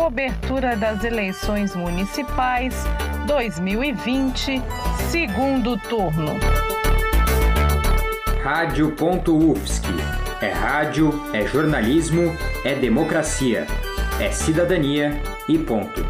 Cobertura das eleições municipais 2020, segundo turno. Rádio.UFSC. É rádio, é jornalismo, é democracia, é cidadania e ponto.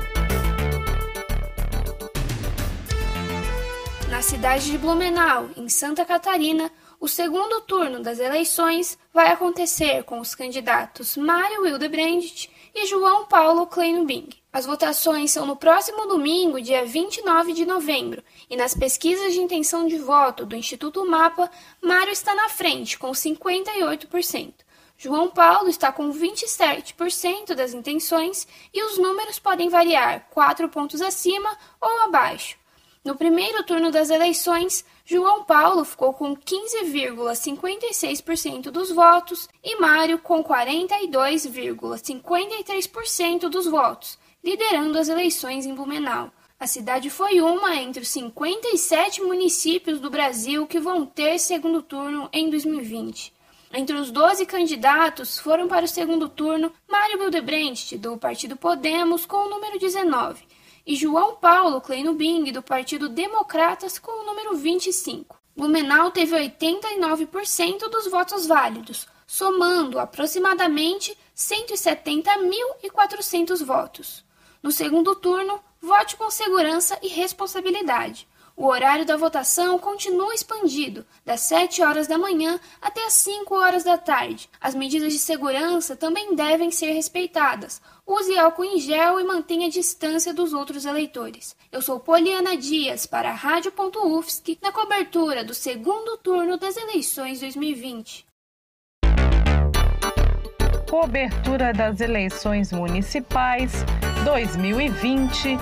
Na cidade de Blumenau, em Santa Catarina, o segundo turno das eleições vai acontecer com os candidatos Mário Hildebrandt e João Paulo Kleinbing. As votações são no próximo domingo, dia 29 de novembro, e nas pesquisas de intenção de voto do Instituto Mapa, Mário está na frente, com 58%. João Paulo está com 27% das intenções e os números podem variar 4 pontos acima ou abaixo. No primeiro turno das eleições, João Paulo ficou com 15,56% dos votos e Mário com 42,53% dos votos, liderando as eleições em Blumenau. A cidade foi uma entre os 57 municípios do Brasil que vão ter segundo turno em 2020. Entre os 12 candidatos foram para o segundo turno Mário Bildebrandt, do Partido Podemos, com o número 19, e João Paulo Kleino Bing, do Partido Democratas, com o número 25. Blumenau teve 89% dos votos válidos, somando aproximadamente 170.400 votos. No segundo turno, vote com segurança e responsabilidade. O horário da votação continua expandido, das 7 horas da manhã até as 5 horas da tarde. As medidas de segurança também devem ser respeitadas. Use álcool em gel e mantenha a distância dos outros eleitores. Eu sou Poliana Dias para a Rádio.UFSC na cobertura do segundo turno das eleições 2020. Cobertura das eleições municipais 2020,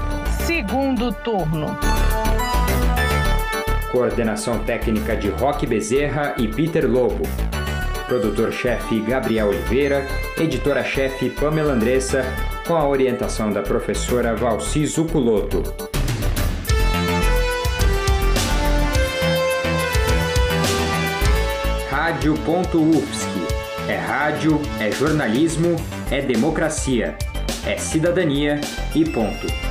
segundo turno. Coordenação técnica de Roque Bezerra e Peter Lobo. Produtor-chefe Gabriel Oliveira, editora-chefe Pamela Andressa, com a orientação da professora Valci Zuculoto. Rádio.UFSC. É rádio, é jornalismo, é democracia, é cidadania e ponto.